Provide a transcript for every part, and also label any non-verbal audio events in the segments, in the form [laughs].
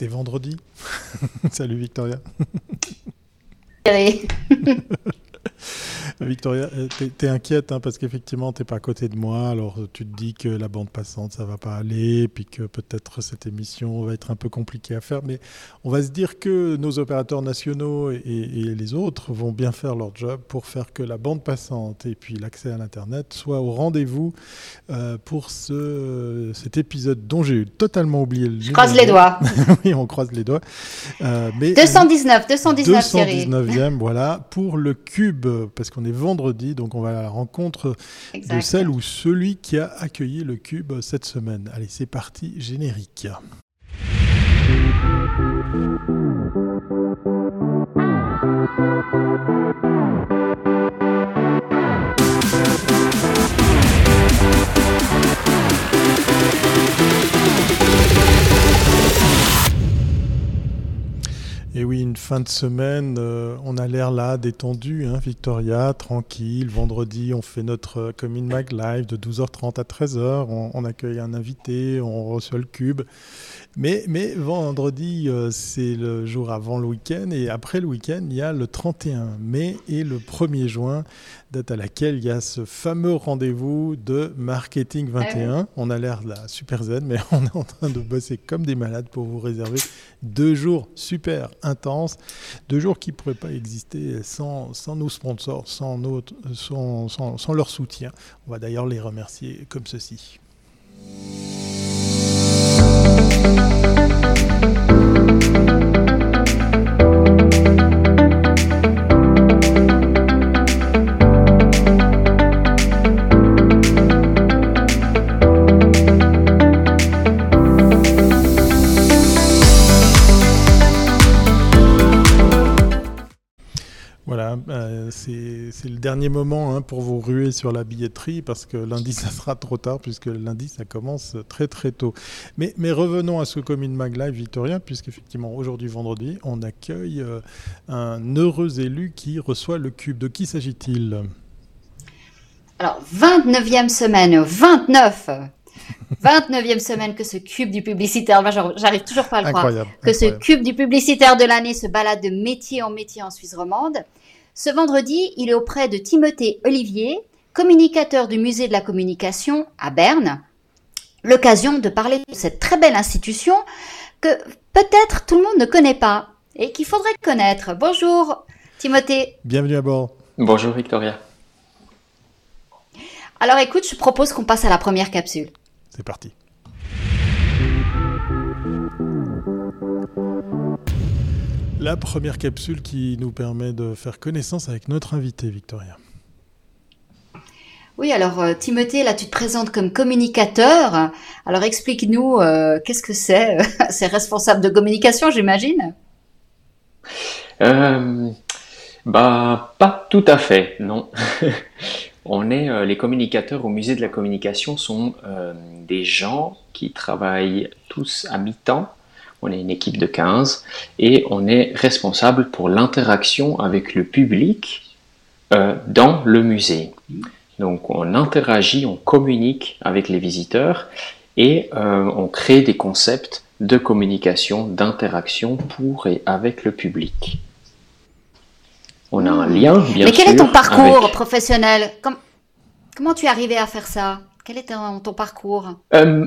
C'est vendredi. [laughs] Salut Victoria. [laughs] Victoria, euh, tu es, inquiète hein, parce qu'effectivement, tu n'es pas à côté de moi. Alors, tu te dis que la bande passante, ça va pas aller, puis que peut-être cette émission va être un peu compliquée à faire. Mais on va se dire que nos opérateurs nationaux et, les autres vont bien faire leur job pour faire que la bande passante et puis l'accès à l'Internet soient au rendez-vous euh, pour ce, cet épisode dont j'ai totalement oublié le Je croise les doigts. [laughs] oui, on croise les doigts. Euh, mais 219, 219, 219e, voilà, pour le cube, parce qu'on est vendredi, donc on va à la rencontre de celle ou celui qui a accueilli le cube cette semaine. Allez, c'est parti, générique. Et oui, une fin de semaine, euh, on a l'air là détendu, hein, Victoria, tranquille. Vendredi, on fait notre euh, Commune Mag Live de 12h30 à 13h. On, accueille un invité, on reçoit le cube. Mais, mais vendredi, euh, c'est le jour avant le week-end. Et après le week-end, il y a le 31 mai et le 1er juin date à laquelle il y a ce fameux rendez-vous de Marketing 21. On a l'air là super zen, mais [laughs] on est en train de bosser comme des malades pour vous réserver deux jours super intenses, deux jours qui ne pourraient pas exister sans, sans nos sponsors, sans, notre, sans, sans, sans leur soutien. On va d'ailleurs les remercier comme ceci. Thank you. C'est le dernier moment hein, pour vous ruer sur la billetterie parce que lundi, [laughs] ça sera trop tard puisque lundi, ça commence très très tôt. Mais, mais revenons à ce Commune Mag Live Victorien puisqu'effectivement, aujourd'hui, vendredi, on accueille euh, un heureux élu qui reçoit le cube. De qui s'agit-il? Alors, 29e semaine, 29 29e semaine que ce cube du publicitaire, j'arrive toujours pas à le croire, que ce cube du publicitaire de l'année se balade de métier en métier en Suisse romande. Ce vendredi, il est auprès de Timothée Olivier, communicateur du musée de la communication à Berne. L'occasion de parler de cette très belle institution que peut-être tout le monde ne connaît pas et qu'il faudrait connaître. Bonjour Timothée. Bienvenue à bord. Bonjour Victoria. Alors écoute, je propose qu'on passe à la première capsule. C'est parti. La première capsule qui nous permet de faire connaissance avec notre invité, Victoria. Oui, alors euh, Timothée, là tu te présentes comme communicateur. Alors explique-nous, euh, qu'est-ce que c'est [laughs] C'est responsable de communication, j'imagine? Euh, Bah, pas tout à fait, non. [laughs] On est les communicateurs au musée de la communication sont des gens qui travaillent tous à mi-temps on est une équipe de 15 et on est responsable pour l'interaction avec le public euh, dans le musée. Donc on interagit, on communique avec les visiteurs et euh, on crée des concepts de communication, d'interaction pour et avec le public. On a un hmm. lien, bien sûr. Mais quel est ton parcours professionnel? Comment tu es arrivé à faire ça? Quel est ton, parcours? Euh,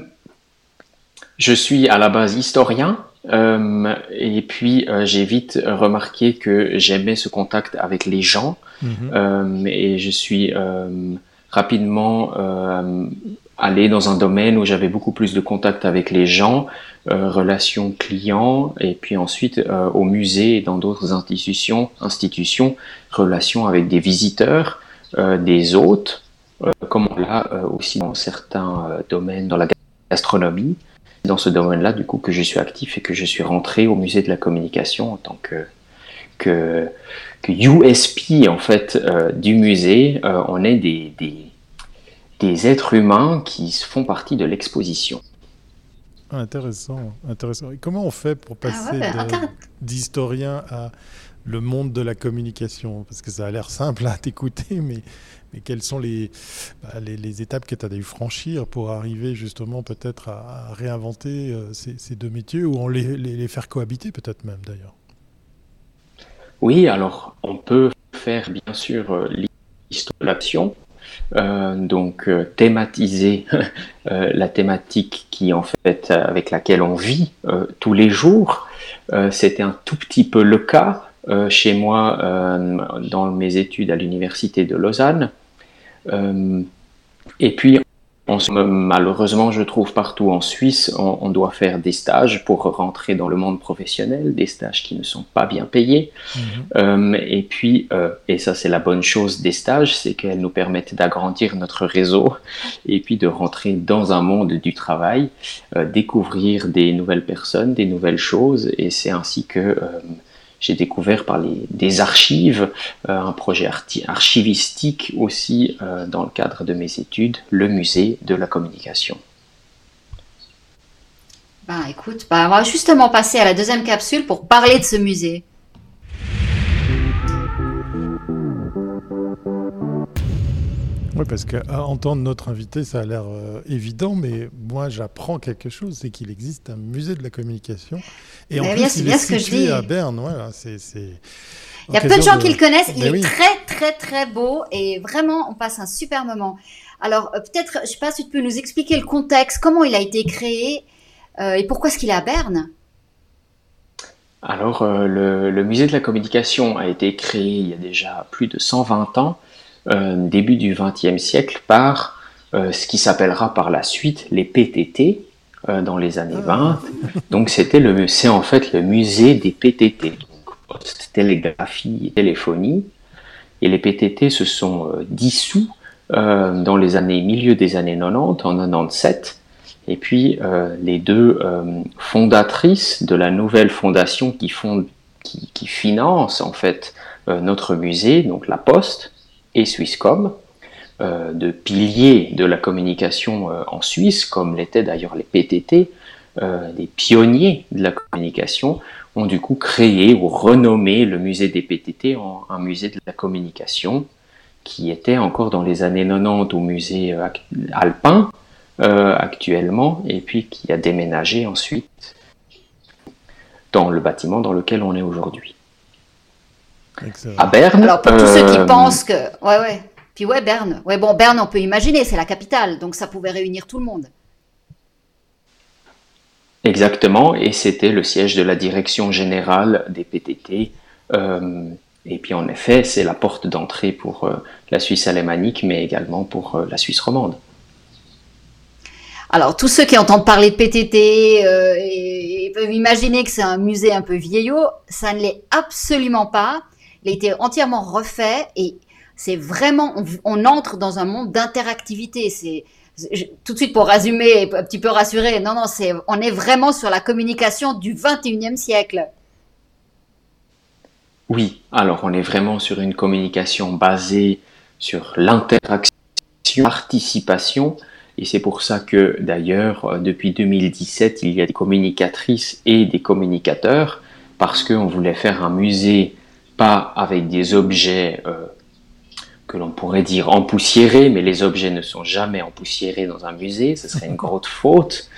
je suis à la base historien euh, et puis euh, j'ai vite remarqué que j'aimais ce contact avec les gens mhm. euh, et je suis rapidement allé dans un domaine où j'avais beaucoup plus de contact avec les gens, relations clients et puis ensuite au musée et dans d'autres institutions, institutions, relations avec des visiteurs, des hôtes, comme on l'a aussi dans certains domaines dans la gastronomie dans ce domaine-là, du coup, que je suis actif et que je suis rentré au musée de la communication en tant que, que, USP, en fait, euh, du musée. Euh, on est des, des, êtres humains qui font partie de l'exposition. intéressant, intéressant. comment on fait pour ah passer d'historien à le monde de la communication? Parce que ça a l'air simple à t'écouter, mais, mais quelles sont les, bah, les, étapes que tu as dû franchir pour arriver justement peut-être à, réinventer euh, ces, deux métiers ou en les, les, faire cohabiter peut-être même d'ailleurs? Oui, alors on peut faire bien sûr euh, l'histoire de l'action, euh, donc thématiser [laughs] la thématique qui en fait avec laquelle on vit tous les jours. C'était un tout petit peu le cas chez moi dans mes études à l'université de Lausanne. Euh, et puis, malheureusement, je trouve partout en Suisse, on, doit faire des stages pour rentrer dans le monde professionnel, des stages qui ne sont pas bien payés. Mhm. et puis, et ça c'est la bonne chose des stages, c'est qu'elles nous permettent d'agrandir notre réseau et puis de rentrer dans un monde du travail, découvrir des nouvelles personnes, des nouvelles choses. Et c'est ainsi que j'ai découvert par les, des archives, euh, un projet archivistique aussi euh, dans le cadre de mes études, le musée de la communication. Ben écoute, bah, on va justement passer à la deuxième capsule pour parler de ce musée. Oui, parce qu'à entendre notre invité, ça a l'air euh, évident, mais moi j'apprends quelque chose, c'est qu'il existe un musée de la communication. Et en plus, il est situé à Berne. Voilà, c'est, il y a peu de gens qui le connaissent. Il ben est très, très, très beau et vraiment, on passe un super moment. Alors, euh, peut-être, je ne sais pas si tu peux nous expliquer le contexte, comment il a été créé euh, et pourquoi est-ce qu'il est à Berne? Alors, le, le, musée de la communication a été créé il y a déjà plus de 120 ans début du XXe siècle par euh, ce qui s'appellera par la suite les PTT euh, dans les années 20. Ah. Donc c'était le, c'est en fait le musée des PTT, donc télégraphie et téléphonie. Et les PTT se sont dissous dans les années milieu des années 90, en 97. Et puis les deux fondatrices de la nouvelle fondation qui, fonde, qui, qui finance en fait notre musée, donc la Poste, et Swisscom, euh, de piliers de la communication euh, en Suisse, comme l'étaient d'ailleurs les PTT, euh, des pionniers de la communication, ont du coup créé ou renommé le musée des PTT en un musée de la communication, qui était encore dans les années 90 au musée alpin actuellement, et puis qui a déménagé ensuite dans le bâtiment dans lequel on est aujourd'hui. À Berne. Alors pour tous ceux qui euh, pensent que, ouais ouais, puis ouais Berne, ouais bon Berne on peut imaginer, c'est la capitale, donc ça pouvait réunir tout le monde. Exactement, et c'était le siège de la direction générale des PTT. Euh, et puis en effet, c'est la porte d'entrée pour euh, la Suisse alémanique, mais également pour la Suisse romande. Alors tous ceux qui entendent parler de PTT et, peuvent imaginer que c'est un musée un peu vieillot, ça ne l'est absolument pas. Il a été entièrement refait et c'est vraiment, on, entre dans un monde d'interactivité. C'est tout de suite pour résumer, un petit peu rassurer. Non, non, c'est, on est vraiment sur la communication du 21e siècle. Oui, alors on est vraiment sur une communication basée sur l'interaction, participation, et c'est pour ça que d'ailleurs, euh, depuis 2017, il y a des communicatrices et des communicateurs, parce qu'on voulait faire un musée pas avec des objets euh, que l'on pourrait dire empoussiérés, mais les objets ne sont jamais empoussiérés dans un musée, ce serait une [laughs] grosse faute,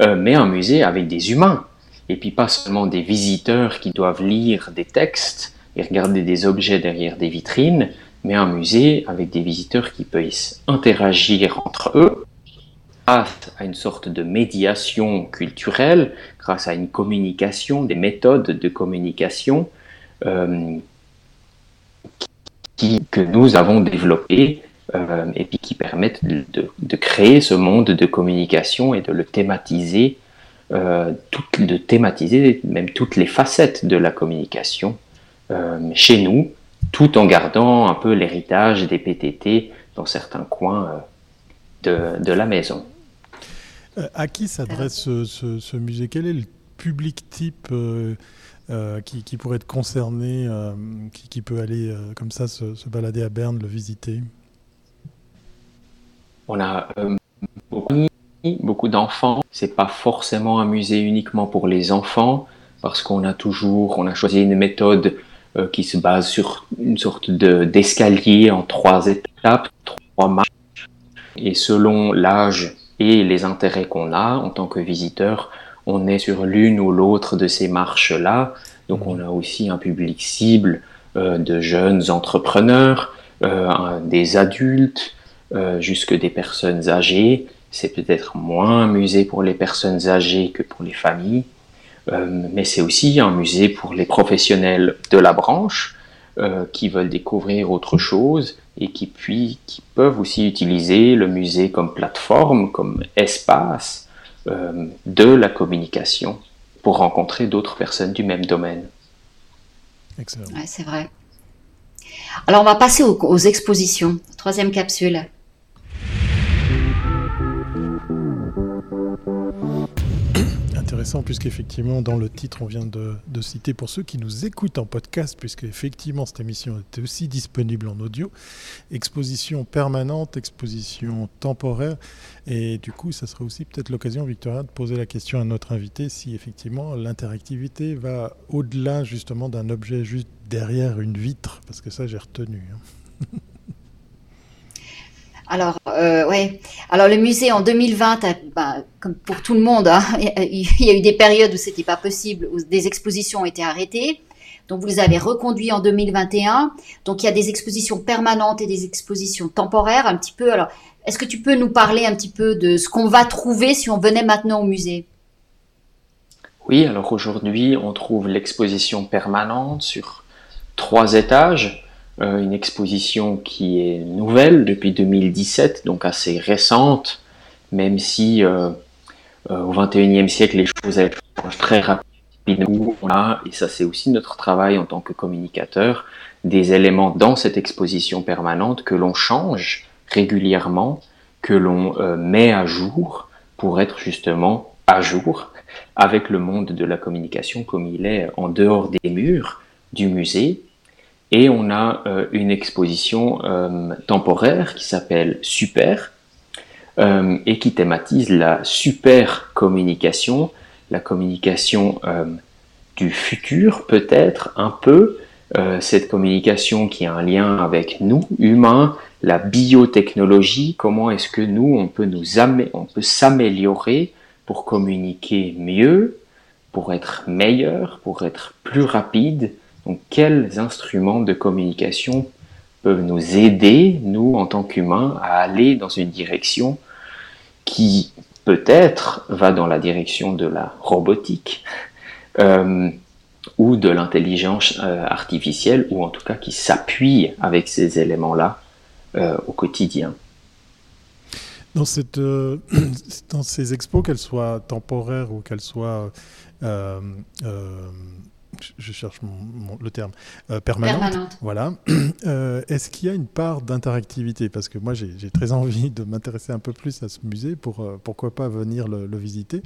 euh, mais un musée avec des humains, et puis pas seulement des visiteurs qui doivent lire des textes et regarder des objets derrière des vitrines, mais un musée avec des visiteurs qui puissent interagir entre eux grâce à une sorte de médiation culturelle, grâce à une communication, des méthodes de communication qui, que nous avons développées euh, et qui permettent de, créer ce monde de communication et de le thématiser, euh, de thématiser même toutes les facettes de la communication chez nous, tout en gardant un peu l'héritage des PTT dans certains coins de, la maison. à qui s'adresse ce, musée? Quel est le public type euh, qui, pourrait être concerné, euh, qui, peut aller euh, comme ça se, balader à Berne, le visiter On a beaucoup, beaucoup d'enfants. C'est pas forcément un musée uniquement pour les enfants, parce qu'on a toujours, on a choisi une méthode qui se base sur une sorte d'escalier en trois étapes, trois marches. Et selon l'âge et les intérêts qu'on a en tant que visiteur, on est sur l'une ou l'autre de ces marches-là. Donc on a aussi un public cible de jeunes entrepreneurs, des adultes, jusque des personnes âgées. C'est peut-être moins un musée pour les personnes âgées que pour les familles, euh, mais c'est aussi un musée pour les professionnels de la branche euh, qui veulent découvrir autre chose et qui, puis, qui peuvent aussi utiliser le musée comme plateforme, comme espace euh, de la communication pour rencontrer d'autres personnes du même domaine. Excellent. c'est vrai. Alors on va passer aux expositions. Troisième capsule. Intéressant puisqu'effectivement dans le titre on vient de, citer pour ceux qui nous écoutent en podcast puisque effectivement cette émission était aussi disponible en audio exposition permanente exposition temporaire et du coup ça serait aussi peut-être l'occasion Victoria de poser la question à notre invité si effectivement l'interactivité va au-delà justement d'un objet juste derrière une vitre parce que ça j'ai retenu hein. [laughs] Alors, euh. Alors le musée en 2020, bah, comme pour tout le monde, hein, [laughs] il y a eu des périodes où c'était pas possible, où des expositions ont été arrêtées. Donc vous les avez reconduits en 2021. Donc il y a des expositions permanentes et des expositions temporaires, un petit peu. Alors, est-ce que tu peux nous parler un petit peu de ce qu'on va trouver si on venait maintenant au musée? Oui, alors aujourd'hui, on trouve l'exposition permanente sur trois étages. Euh, une exposition qui est nouvelle depuis 2017, donc assez récente, même si euh, euh, au XXIe siècle les choses changent très rapidement. et ça c'est aussi notre travail en tant que communicateur, des éléments dans cette exposition permanente que l'on change régulièrement, que l'on met à jour pour être justement à jour avec le monde de la communication comme il est en dehors des murs du musée et on a euh, une exposition euh, temporaire qui s'appelle Super euh, et qui thématise la super communication, la communication du futur peut-être un peu, cette communication qui a un lien avec nous, humains, la biotechnologie, comment est-ce que nous, on peut, nous on peut s'améliorer pour communiquer mieux, pour être meilleur, pour être plus rapide, donc, quels instruments de communication peuvent nous aider, nous, en tant qu'humains, à aller dans une direction qui peut-être va dans la direction de la robotique [laughs] euh, ou de l'intelligence euh, artificielle, ou en tout cas qui s'appuie avec ces éléments-là euh, au quotidien? Dans, [clears throat] ces expos, qu'elles soient temporaires ou qu'elles soient je cherche le terme, euh, permanente, Voilà. [clears throat] Euh, est-ce qu'il y a une part d'interactivité? Parce que moi, j'ai très envie de m'intéresser un peu plus à ce musée pour euh, pourquoi pas venir le, visiter.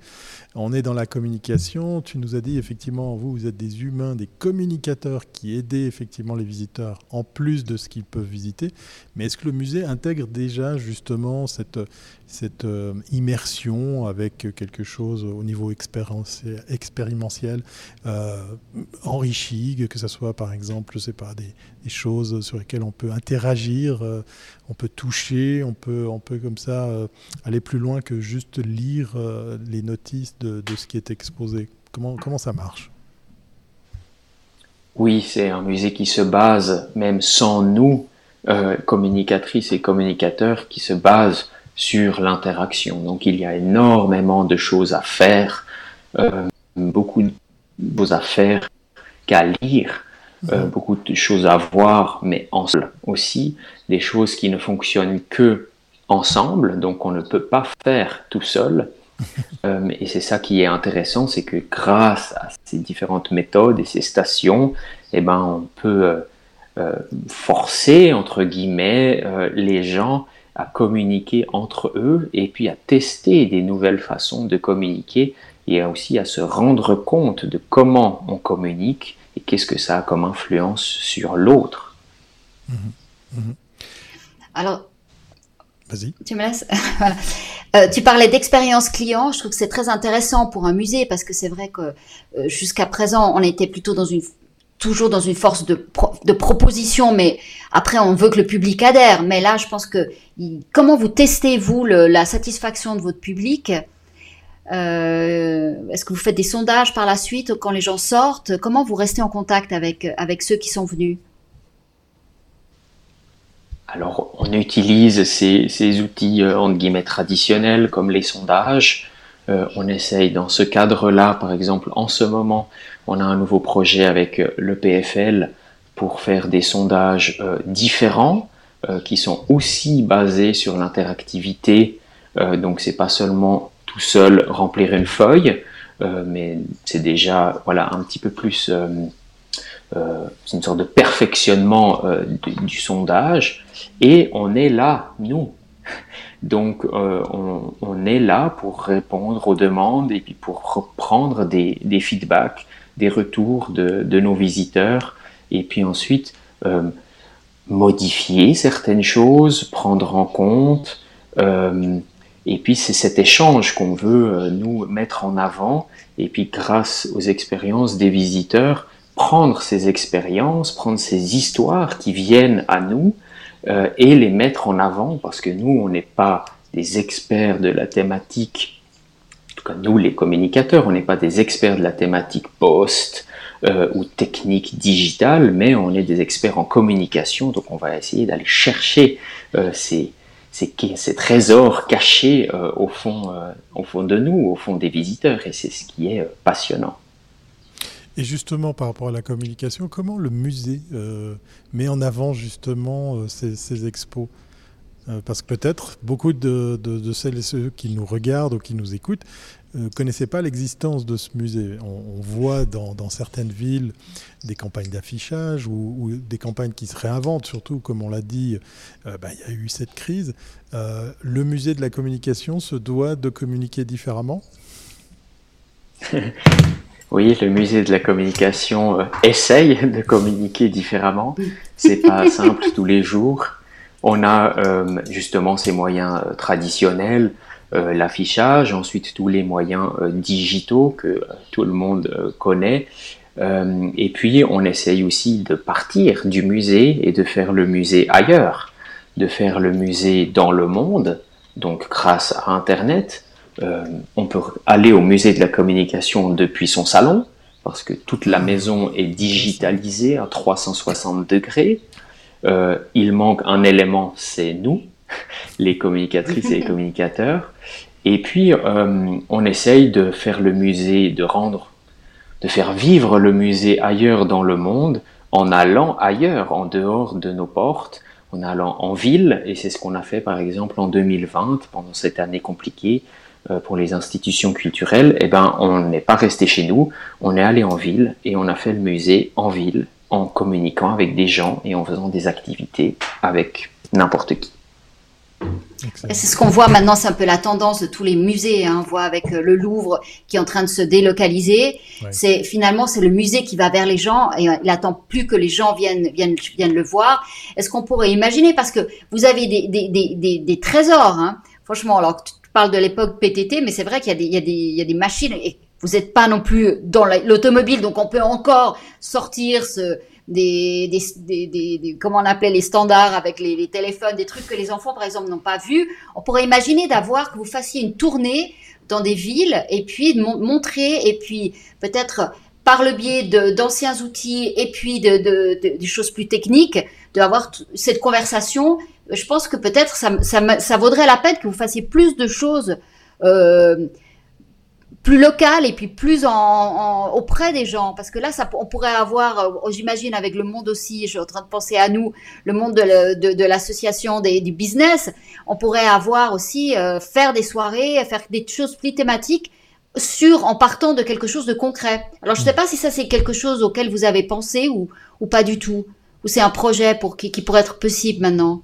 On est dans la communication. Tu nous as dit effectivement, vous, vous êtes des humains, des communicateurs qui aidaient effectivement les visiteurs en plus de ce qu'ils peuvent visiter. Mais est-ce que le musée intègre déjà justement cette, cette immersion avec quelque chose au niveau expérimentiel enrichi, que ce soit par exemple, je sais des, choses sur lesquelles on peut interagir, euh, on peut toucher, on peut, comme ça euh, aller plus loin que juste lire euh, les notices de, ce qui est exposé. Comment, comment ça marche? Oui, c'est un musée qui se base, même sans nous, communicatrices et communicateurs, qui se base sur l'interaction. Donc il y a énormément de choses à faire, beaucoup de choses à faire qu'à lire, euh, mhm. beaucoup de choses à voir, mais ensemble aussi, des choses qui ne fonctionnent que ensemble, donc on ne peut pas faire tout seul. [laughs] Euh, et c'est ça qui est intéressant, c'est que grâce à ces différentes méthodes et ces stations, eh ben, on peut euh, forcer, entre guillemets, les gens à communiquer entre eux et puis à tester des nouvelles façons de communiquer et aussi à se rendre compte de comment on communique et qu'est-ce que ça a comme influence sur l'autre. Mhm. Mhm. Alors, Vas-y. Tu me laisses [laughs] euh, Tu parlais d'expérience client. Je trouve que c'est très intéressant pour un musée parce que c'est vrai que euh, jusqu'à présent, on était plutôt dans une toujours dans une force de, de proposition, mais après on veut que le public adhère. Mais là, je pense que comment vous testez vous la satisfaction de votre public? Euh, Est-ce que vous faites des sondages par la suite quand les gens sortent? Comment vous restez en contact avec avec ceux qui sont venus? Alors, on utilise ces, ces outils euh, entre guillemets traditionnels comme les sondages. Euh, on essaye dans ce cadre-là, par exemple, en ce moment, on a un nouveau projet avec euh, le PFL pour faire des sondages différents qui sont aussi basés sur l'interactivité. donc, c'est pas seulement tout seul remplir une feuille, mais c'est déjà voilà un petit peu plus euh, c'est une sorte de perfectionnement euh, du, sondage, et on est là, nous. Donc euh, on, est là pour répondre aux demandes et puis pour reprendre des, feedbacks, des retours de, nos visiteurs, et puis ensuite modifier certaines choses, prendre en compte. et puis c'est cet échange qu'on veut nous mettre en avant. Et puis grâce aux expériences des visiteurs, prendre ces expériences, prendre ces histoires qui viennent à nous euh, et les mettre en avant parce que nous, on n'est pas des experts de la thématique, nous les communicateurs, on n'est pas des experts de la thématique post euh, ou technique digitale, mais on est des experts en communication, donc on va essayer d'aller chercher euh, ces, ces, ces, trésors cachés au, fond, au fond de nous, au fond des visiteurs, et c'est ce qui est passionnant. Et justement, par rapport à la communication, comment le musée euh, met en avant justement euh, ces, expos? Euh, Parce que peut-être beaucoup de, celles et ceux qui nous regardent ou qui nous écoutent ne connaissaient pas l'existence de ce musée. On, voit dans, certaines villes des campagnes d'affichage ou, des campagnes qui se réinventent, surtout comme on l'a dit, bah, il y a eu cette crise. le musée de la communication se doit de communiquer différemment? [laughs] Oui, le musée de la communication euh, essaye de communiquer différemment. C'est pas simple tous les jours. On a euh, justement ces moyens euh, traditionnels, l'affichage, ensuite tous les moyens digitaux que tout le monde connaît. et puis on essaye aussi de partir du musée et de faire le musée ailleurs, de faire le musée dans le monde, donc grâce à Internet, euh, on peut aller au musée de la communication depuis son salon, parce que toute la maison est digitalisée à 360 degrés. Euh, il manque un élément, c'est nous, [laughs] les communicatrices et les communicateurs. Et puis, euh, on essaye de faire le musée, de rendre, de faire vivre le musée ailleurs dans le monde, en allant ailleurs, en dehors de nos portes, en allant en ville. Et c'est ce qu'on a fait, par exemple, en 2020, pendant cette année compliquée. Euh, pour les institutions culturelles, eh ben, on n'est pas resté chez nous, on est allé en ville et on a fait le musée en ville en communiquant avec des gens et en faisant des activités avec n'importe qui. C'est ce qu'on voit maintenant, c'est un peu la tendance de tous les musées. Hein. On voit avec euh, le Louvre qui est en train de se délocaliser. C'est finalement c'est le musée qui va vers les gens et euh, il attend plus que les gens viennent viennent viennent le voir. Est-ce qu'on pourrait imaginer parce que vous avez des des, des, des, trésors, hein. franchement. Alors parle de l'époque PTT, mais c'est vrai qu'il y, y, y, a des machines et vous n'êtes pas non plus dans l'automobile, donc on peut encore sortir ce, des, des, des, des, comment on appelait les standards avec les, téléphones, des trucs que les enfants par exemple n'ont pas vus. On pourrait imaginer d'avoir que vous fassiez une tournée dans des villes et puis de montrer et puis peut-être par le biais d'anciens outils et puis de, de, de, choses plus techniques, d'avoir cette conversation je pense que peut-être ça, ça, ça, vaudrait la peine que vous fassiez plus de choses euh, plus locales et puis plus auprès des gens. Parce que là, ça, on pourrait avoir, euh, j'imagine, avec le monde aussi, je suis en train de penser à nous, le monde de, l'association des, du business, on pourrait avoir aussi, euh, faire des soirées, faire des choses plus thématiques sur en partant de quelque chose de concret. Alors je ne sais pas si ça c'est quelque chose auquel vous avez pensé ou, ou pas du tout, ou c'est un projet pour qui, qui pourrait être possible maintenant?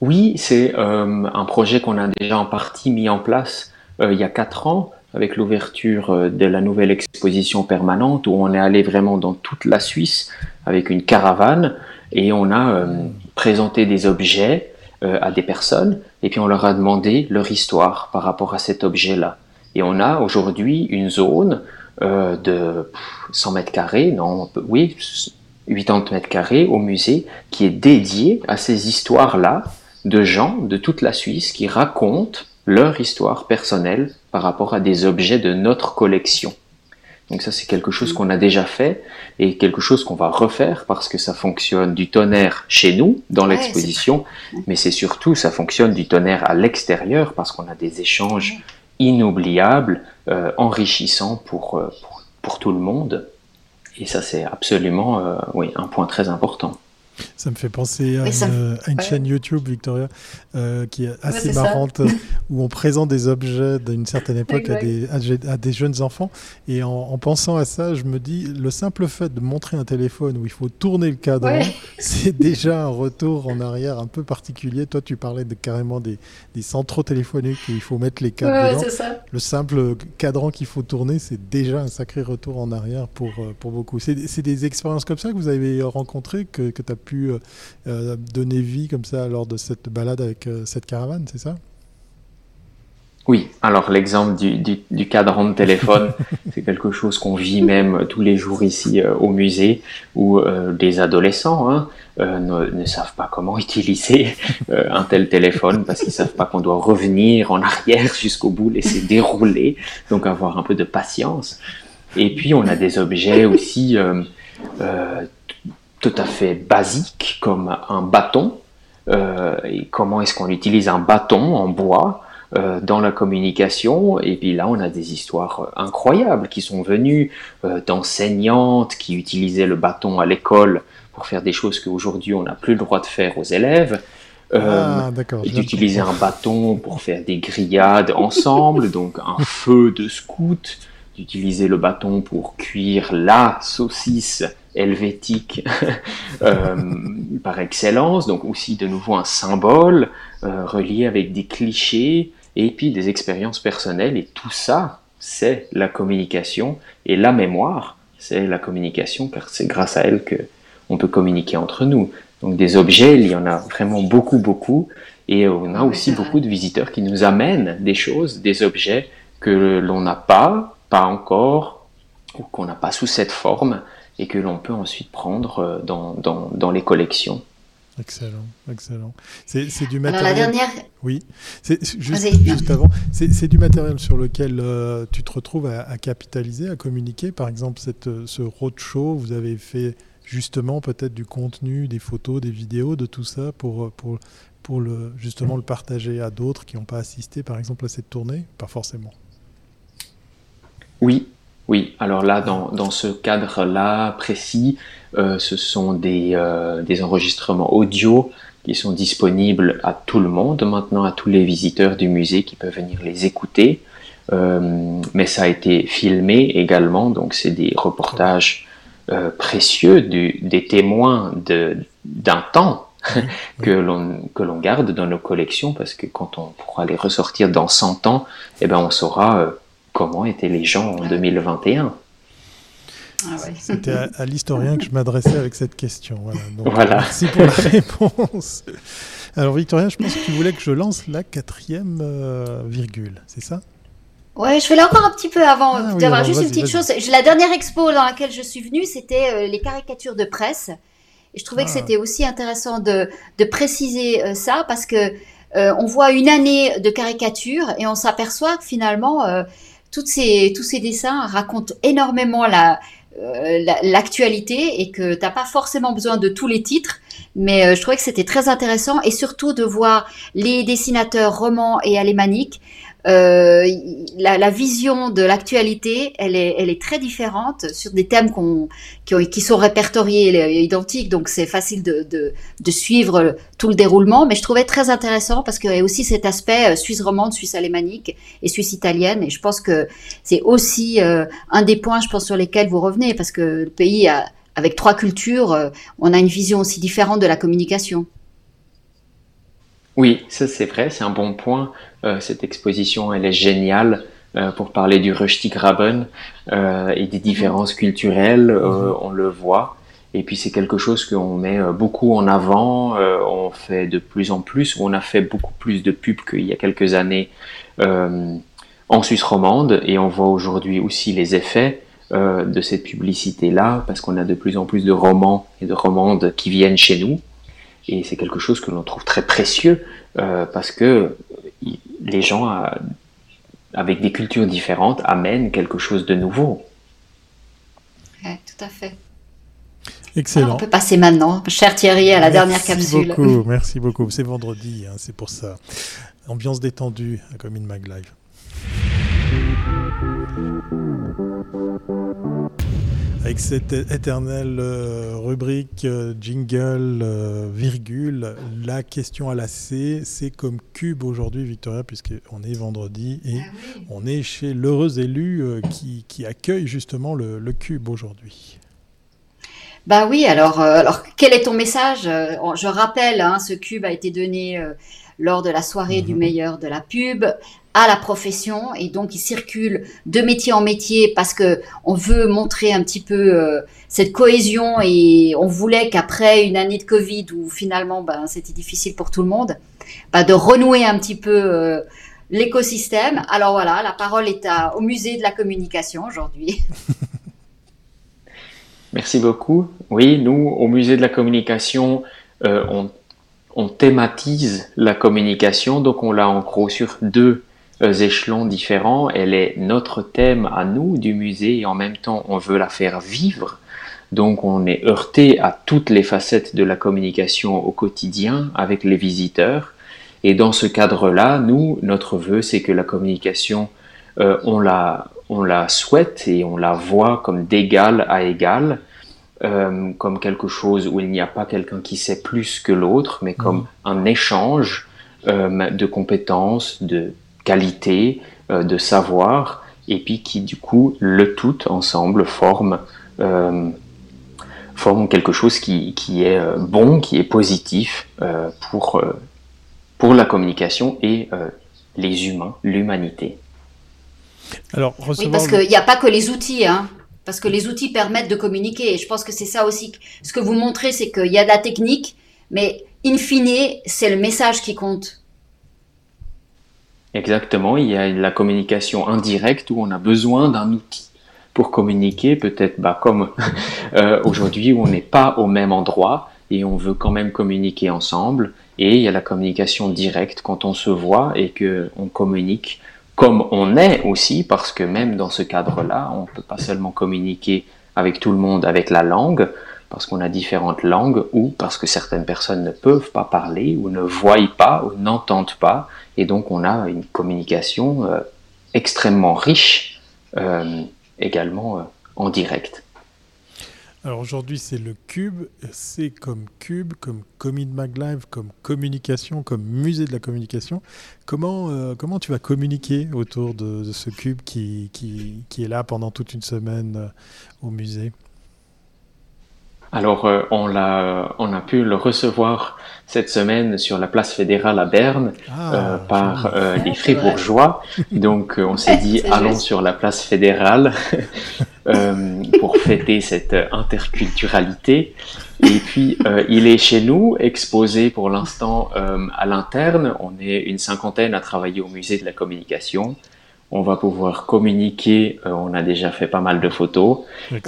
Oui, c'est euh, un projet qu'on a déjà en partie mis en place il y a quatre ans avec l'ouverture euh, de la nouvelle exposition permanente où on est allé vraiment dans toute la Suisse avec une caravane et on a présenté des objets à des personnes et puis on leur a demandé leur histoire par rapport à cet objet-là. Et on a aujourd'hui une zone de 100 mètres carrés, non, oui, 80 mètres carrés au musée qui est dédié à ces histoires-là de gens de toute la Suisse qui racontent leur histoire personnelle par rapport à des objets de notre collection. Donc ça, c'est quelque chose qu'on a déjà fait et quelque chose qu'on va refaire parce que ça fonctionne du tonnerre chez nous, dans l'exposition, mais c'est surtout, ça fonctionne du tonnerre à l'extérieur parce qu'on a des échanges inoubliables, euh, enrichissants pour, euh, pour, pour, tout le monde. Et ça, c'est absolument euh, oui, un point très important. Ça me fait penser à, une, chaîne YouTube, Victoria, euh, qui est assez marrante, où on présente des objets d'une certaine [laughs] époque à des, à, des, jeunes enfants. Et en, pensant à ça, je me dis, le simple fait de montrer un téléphone où il faut tourner le cadran, [laughs] c'est déjà un retour en arrière un peu particulier. Toi, tu parlais de, carrément des, des centraux téléphoniques où il faut mettre les câbles dedans. Le simple cadran qu'il faut tourner, c'est déjà un sacré retour en arrière pour, euh, pour beaucoup. C'est des expériences comme ça que vous avez rencontrées, que, que tu as pu pu euh, euh, donner vie comme ça lors de cette balade avec euh, cette caravane, c'est ça? Oui, alors l'exemple du, cadran de téléphone, [laughs] c'est quelque chose qu'on vit même tous les jours ici au musée, où des adolescents hein, ne, savent pas comment utiliser un tel téléphone parce qu'ils savent pas qu'on doit revenir en arrière jusqu'au bout, laisser dérouler, donc avoir un peu de patience. Et puis on a des objets aussi tout à fait basique comme un bâton. Euh, et comment est-ce qu'on utilise un bâton en bois euh, dans la communication Et puis là, on a des histoires incroyables qui sont venues euh, d'enseignantes qui utilisaient le bâton à l'école pour faire des choses qu'aujourd'hui on n'a plus le droit de faire aux élèves. Ah, d'utiliser un bâton pour faire des grillades ensemble, [laughs] donc un feu de scout, d'utiliser le bâton pour cuire la saucisse helvétique [laughs] euh, par excellence, donc aussi de nouveau un symbole euh, relié avec des clichés et puis des expériences personnelles. Et tout ça, c'est la communication et la mémoire, c'est la communication, car c'est grâce à elle que on peut communiquer entre nous. Donc des objets, il y en a vraiment beaucoup, beaucoup, et on a aussi beaucoup de visiteurs qui nous amènent des choses, des objets que l'on n'a pas, pas encore, ou qu'on n'a pas sous cette forme, et que l'on peut ensuite prendre euh, dans, dans, dans les collections. Excellent, excellent. C'est du matériel. Alors la dernière. Oui, juste, juste, avant, c'est du matériel sur lequel euh, tu te retrouves à, capitaliser, à communiquer. Par exemple, cette, euh, ce roadshow, vous avez fait justement peut-être du contenu, des photos, des vidéos, de tout ça pour, pour, pour le, justement le partager à d'autres qui n'ont pas assisté, par exemple, à cette tournée? Pas forcément. Oui, oui, alors là, dans, ce cadre-là précis, euh, ce sont des, euh, des, enregistrements audio qui sont disponibles à tout le monde, maintenant à tous les visiteurs du musée qui peuvent venir les écouter. Euh, mais ça a été filmé également, donc c'est des reportages précieux des témoins d'un temps [laughs] que l'on garde dans nos collections, parce que quand on pourra les ressortir dans 100 ans, eh ben on saura comment étaient les gens en 2021 ah C'était à, l'historien que je m'adressais avec cette question. Voilà. Merci pour la réponse. Alors Victorien, je pense que tu voulais que je lance la quatrième euh, virgule, c'est ça? Ouais, je voulais encore un petit peu avant ah d'avoir juste une petite chose. La dernière expo dans laquelle je suis venue, c'était euh, les caricatures de presse. Et je trouvais que ah. c'était aussi intéressant de, de préciser euh, ça parce que on voit une année de caricatures et on s'aperçoit que finalement tous ces dessins racontent énormément euh, l'actualité et que t'as pas forcément besoin de tous les titres, mais euh, je trouvais que c'était très intéressant et surtout de voir les dessinateurs romans et alémaniques euh, la, vision de l'actualité, elle est, très différente sur des thèmes qui, sont répertoriés identiques, donc c'est facile de, suivre tout le déroulement. Mais je trouvais très intéressant parce qu'il y a aussi cet aspect euh, suisse romande, suisse alémanique et suisse italienne. Et je pense que c'est aussi euh, un des points, je pense, sur lesquels vous revenez, parce que le pays, avec trois cultures, on a une vision aussi différente de la communication. Oui, ça c'est vrai, c'est un bon point. Euh, cette exposition, elle est géniale euh, pour parler du Röstigraben euh, et des différences culturelles, mhm. on le voit. Et puis c'est quelque chose qu'on met beaucoup en avant, on fait de plus en plus, on a fait beaucoup plus de pubs qu'il y a quelques années en Suisse romande et on voit aujourd'hui aussi les effets de cette publicité-là parce qu'on a de plus en plus de romans et de romandes qui viennent chez nous et c'est quelque chose que l'on trouve très précieux parce que les gens avec des cultures différentes amènent quelque chose de nouveau. Oui, tout à fait. Excellent. on peut passer maintenant, cher Thierry, à la dernière capsule. Merci beaucoup, [laughs] merci beaucoup. C'est vendredi, hein, c'est pour ça. Ambiance détendue comme une Mag Live. Avec cette éternelle euh, rubrique euh, jingle euh, virgule, la question à la C, c'est comme cube aujourd'hui, Victoria, puisqu'on est vendredi et ah on est chez l'heureux élu qui, accueille justement le, cube aujourd'hui. Bah oui, alors, alors quel est ton message? Je rappelle, hein, ce cube a été donné lors de la soirée du mhm. meilleur de la pub à la profession et donc il circule de métier en métier parce que on veut montrer un petit peu euh, cette cohésion et on voulait qu'après une année de Covid où finalement ben, c'était difficile pour tout le monde, ben, de renouer un petit peu euh, l'écosystème. Alors voilà, la parole est à, au musée de la communication aujourd'hui. [laughs] Merci beaucoup. Oui, nous, au musée de la communication, euh, on, on thématise la communication, donc on l'a en gros sur deux euh, échelons différents. Elle est notre thème à nous du musée et en même temps on veut la faire vivre. Donc on est heurté à toutes les facettes de la communication au quotidien avec les visiteurs. Et dans ce cadre-là, nous, notre vœu, c'est que la communication, euh, on, la, on la souhaite et on la voit comme d'égal à égal, euh, comme quelque chose où il n'y a pas quelqu'un qui sait plus que l'autre, mais comme mmh. un échange de compétences, de qualité, euh, de savoir, et puis qui du coup, le tout ensemble forme, euh, forme quelque chose qui, qui, est euh, bon, qui est positif pour, pour la communication et les humains, l'humanité. Alors, Oui, parce qu'il n'y a pas que les outils, hein. Parce que les outils permettent de communiquer. Et je pense que c'est ça aussi. Ce que vous montrez, c'est qu'il y a de la technique, mais in fine, c'est le message qui compte. Exactement, il y a la communication indirecte où on a besoin d'un outil pour communiquer, peut-être bah, comme [laughs] euh, aujourd'hui où on n'est pas au même endroit et on veut quand même communiquer ensemble. Et il y a la communication directe quand on se voit et que on communique comme on est aussi, parce que même dans ce cadre-là, on ne peut pas seulement communiquer avec tout le monde avec la langue, parce qu'on a différentes langues ou parce que certaines personnes ne peuvent pas parler ou ne voient pas ou n'entendent pas. Et donc on a une communication euh, extrêmement riche euh, également euh, en direct. Alors aujourd'hui c'est le cube, c'est comme cube, comme Commit Maglive, comme communication, comme musée de la communication. Comment, comment tu vas communiquer autour de, ce cube qui, qui, qui, est là pendant toute une semaine au musée? Alors, euh, on, l'a, on a pu le recevoir cette semaine sur la place fédérale à Berne ah, euh, par euh, les Fribourgeois. Donc, on s'est [laughs] dit, allons sur la place fédérale [laughs] pour fêter cette interculturalité. Et puis, il est chez nous, exposé pour l'instant à l'interne. On est une cinquantaine à travailler au musée de la communication on va pouvoir communiquer, euh, on a déjà fait pas mal de photos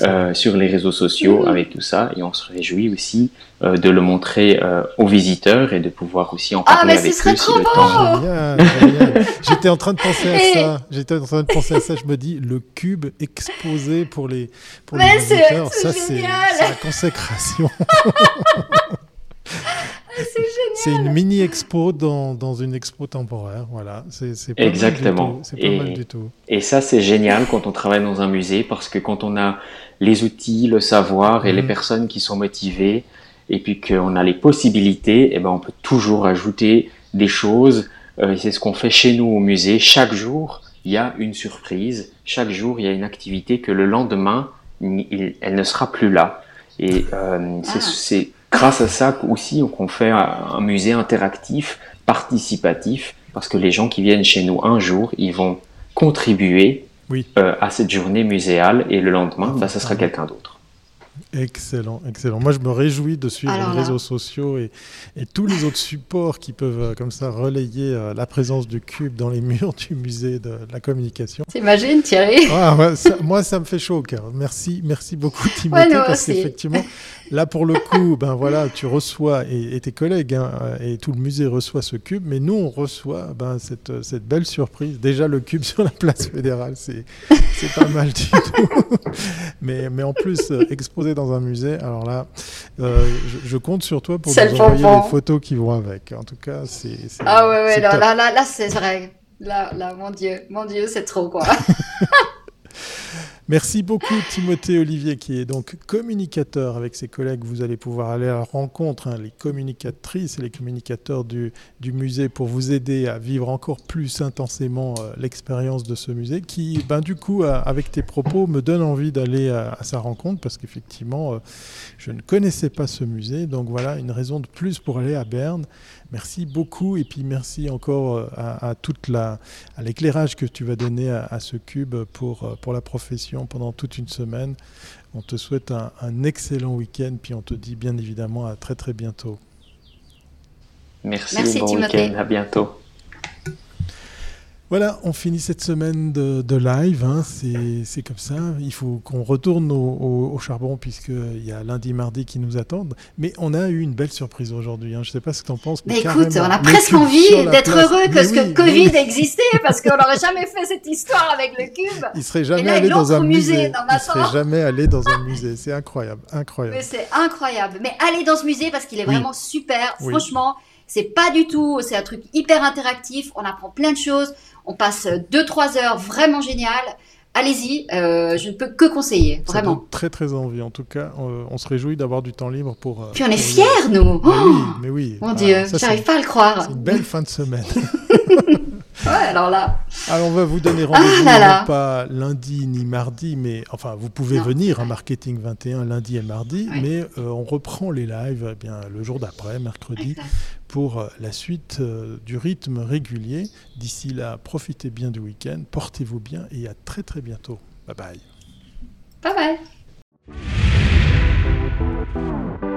euh, sur les réseaux sociaux avec tout ça et on se réjouit aussi euh, de le montrer aux visiteurs et de pouvoir aussi en ah, parler avec eux si le temps. J'étais en train de penser à ça. J'étais en train de penser à ça. Je me dis le cube exposé pour les pour les visiteurs, ça c'est la consécration. [laughs] C'est une mini expo dans, dans, une expo temporaire, voilà. C'est pas Exactement. Mal et, mal du tout. Et ça, c'est génial quand on travaille dans un musée parce que quand on a les outils, le savoir et les mhm. personnes qui sont motivées, et puis qu'on a les possibilités, et eh ben on peut toujours ajouter des choses. Euh, c'est ce qu'on fait chez nous au musée. Chaque jour, il y a une surprise. Chaque jour, il y a une activité que le lendemain, elle ne sera plus là. Et euh, c'est ah grâce à ça aussi qu'on fait un musée interactif, participatif, parce que les gens qui viennent chez nous un jour, ils vont contribuer euh, à cette journée muséale et le lendemain, bah, ça sera quelqu'un d'autre. Excellent, excellent. Moi, je me réjouis de suivre les réseaux sociaux et, et, tous les autres supports qui peuvent euh, comme ça relayer euh, la présence du cube dans les [laughs] murs du musée de, la communication. T'imagines, Thierry? Ah, Moi, ça me fait chaud au cœur. Merci, merci beaucoup, [laughs] Timothée, parce qu'effectivement, là, pour le coup, ben voilà, tu reçois et, tes collègues hein, et tout le musée reçoit ce cube, mais nous, on reçoit ben, cette, cette belle surprise. Déjà, le cube [laughs] sur la place fédérale, c'est pas mal du tout. mais, mais en plus, euh, exposé dans un musée, alors là, euh, je, compte sur toi pour nous envoyer les photos qui vont avec. En tout cas, c'est. Ah ouais, ouais, là, là, là, là c'est vrai. Là, là, mon Dieu, mon Dieu, c'est trop, quoi. [laughs] Merci beaucoup Timothée Olivier qui est donc communicateur avec ses collègues. Vous allez pouvoir aller à la rencontre, hein, les communicatrices et les communicateurs du, musée pour vous aider à vivre encore plus intensément euh, l'expérience de ce musée qui, ben, du coup, avec tes propos, me donne envie d'aller à, sa rencontre parce qu'effectivement, euh, je ne connaissais pas ce musée. Donc voilà, une raison de plus pour aller à Berne. Merci beaucoup et puis merci encore euh, à, toute la, à l'éclairage que tu vas donner à, ce cube pour, euh, pour la profession pendant toute une semaine. On te souhaite un, un excellent week-end puis on te dit bien évidemment à très très bientôt. Merci, merci bon week-end, à bientôt. Voilà, on finit cette semaine de, live. Hein. c'est comme ça. Il faut qu'on retourne au, charbon puisqu'il y a lundi, mardi qui nous attendent. Mais on a eu une belle surprise aujourd'hui. Hein. Je ne sais pas ce que tu en penses. Mais, écoute, on a presque envie d'être heureux que ce que Covid existait parce qu'on n'aurait jamais fait cette histoire avec le cube. Il serait jamais allé dans un musée. il serait jamais allé dans un musée. C'est incroyable, incroyable. c'est incroyable. Mais allez dans ce musée parce qu'il est vraiment super. Franchement. C'est pas du tout, c'est un truc hyper interactif, on apprend plein de choses, on passe 2-3 heures vraiment géniales. Allez-y, euh, je ne peux que conseiller, vraiment. Ça très très envie. En tout cas, on, se réjouit d'avoir du temps libre pour. Euh, Puis on est fiers, nous. Mais oui, mais oui. Mon Dieu, j'arrive pas à le croire. C'est une belle fin de semaine. [laughs] [laughs] Ouais, alors là. Alors on va vous donner rendez-vous ah pas lundi ni mardi, mais enfin vous pouvez venir à Marketing 21 lundi et mardi, mais euh, on reprend les lives eh bien le jour d'après, mercredi, pour euh, la suite euh, du rythme régulier. D'ici là, profitez bien du week-end, portez-vous bien et à très très bientôt. Bye bye. Bye bye.